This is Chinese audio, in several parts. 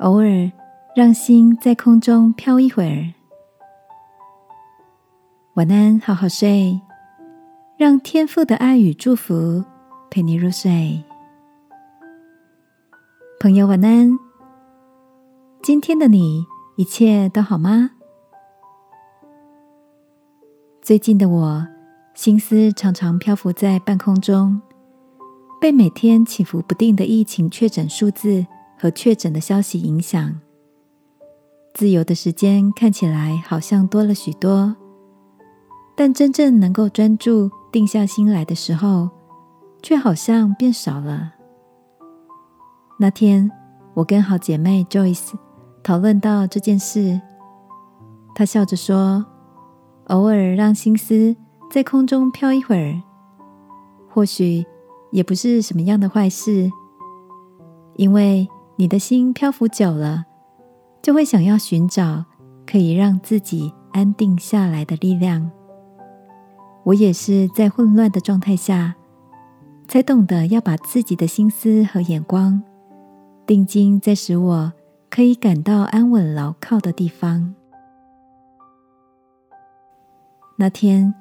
偶尔让心在空中飘一会儿。晚安，好好睡，让天父的爱与祝福陪你入睡。朋友，晚安。今天的你一切都好吗？最近的我，心思常常漂浮在半空中，被每天起伏不定的疫情确诊数字。和确诊的消息影响，自由的时间看起来好像多了许多，但真正能够专注、定下心来的时候，却好像变少了。那天，我跟好姐妹 Joyce 讨论到这件事，她笑着说：“偶尔让心思在空中飘一会儿，或许也不是什么样的坏事，因为。”你的心漂浮久了，就会想要寻找可以让自己安定下来的力量。我也是在混乱的状态下，才懂得要把自己的心思和眼光定睛在使我可以感到安稳牢靠的地方。那天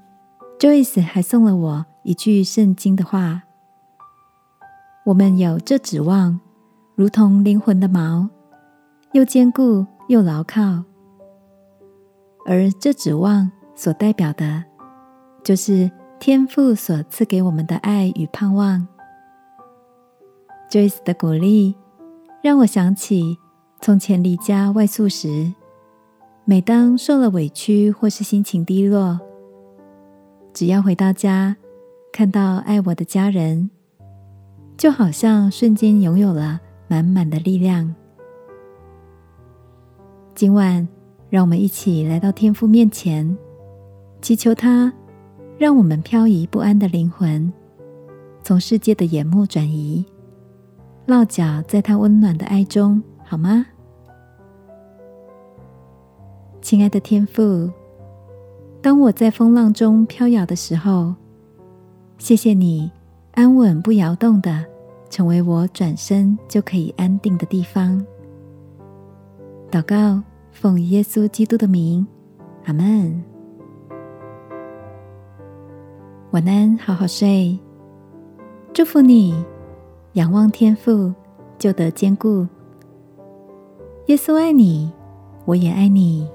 ，Joyce 还送了我一句圣经的话：“我们有这指望。”如同灵魂的锚，又坚固又牢靠，而这指望所代表的，就是天父所赐给我们的爱与盼望。Joyce 的鼓励，让我想起从前离家外宿时，每当受了委屈或是心情低落，只要回到家，看到爱我的家人，就好像瞬间拥有了。满满的力量。今晚，让我们一起来到天父面前，祈求他，让我们漂移不安的灵魂从世界的眼目转移，落脚在他温暖的爱中，好吗？亲爱的天父，当我在风浪中飘摇的时候，谢谢你安稳不摇动的。成为我转身就可以安定的地方。祷告，奉耶稣基督的名，阿门。晚安，好好睡。祝福你，仰望天父，就得坚固。耶稣爱你，我也爱你。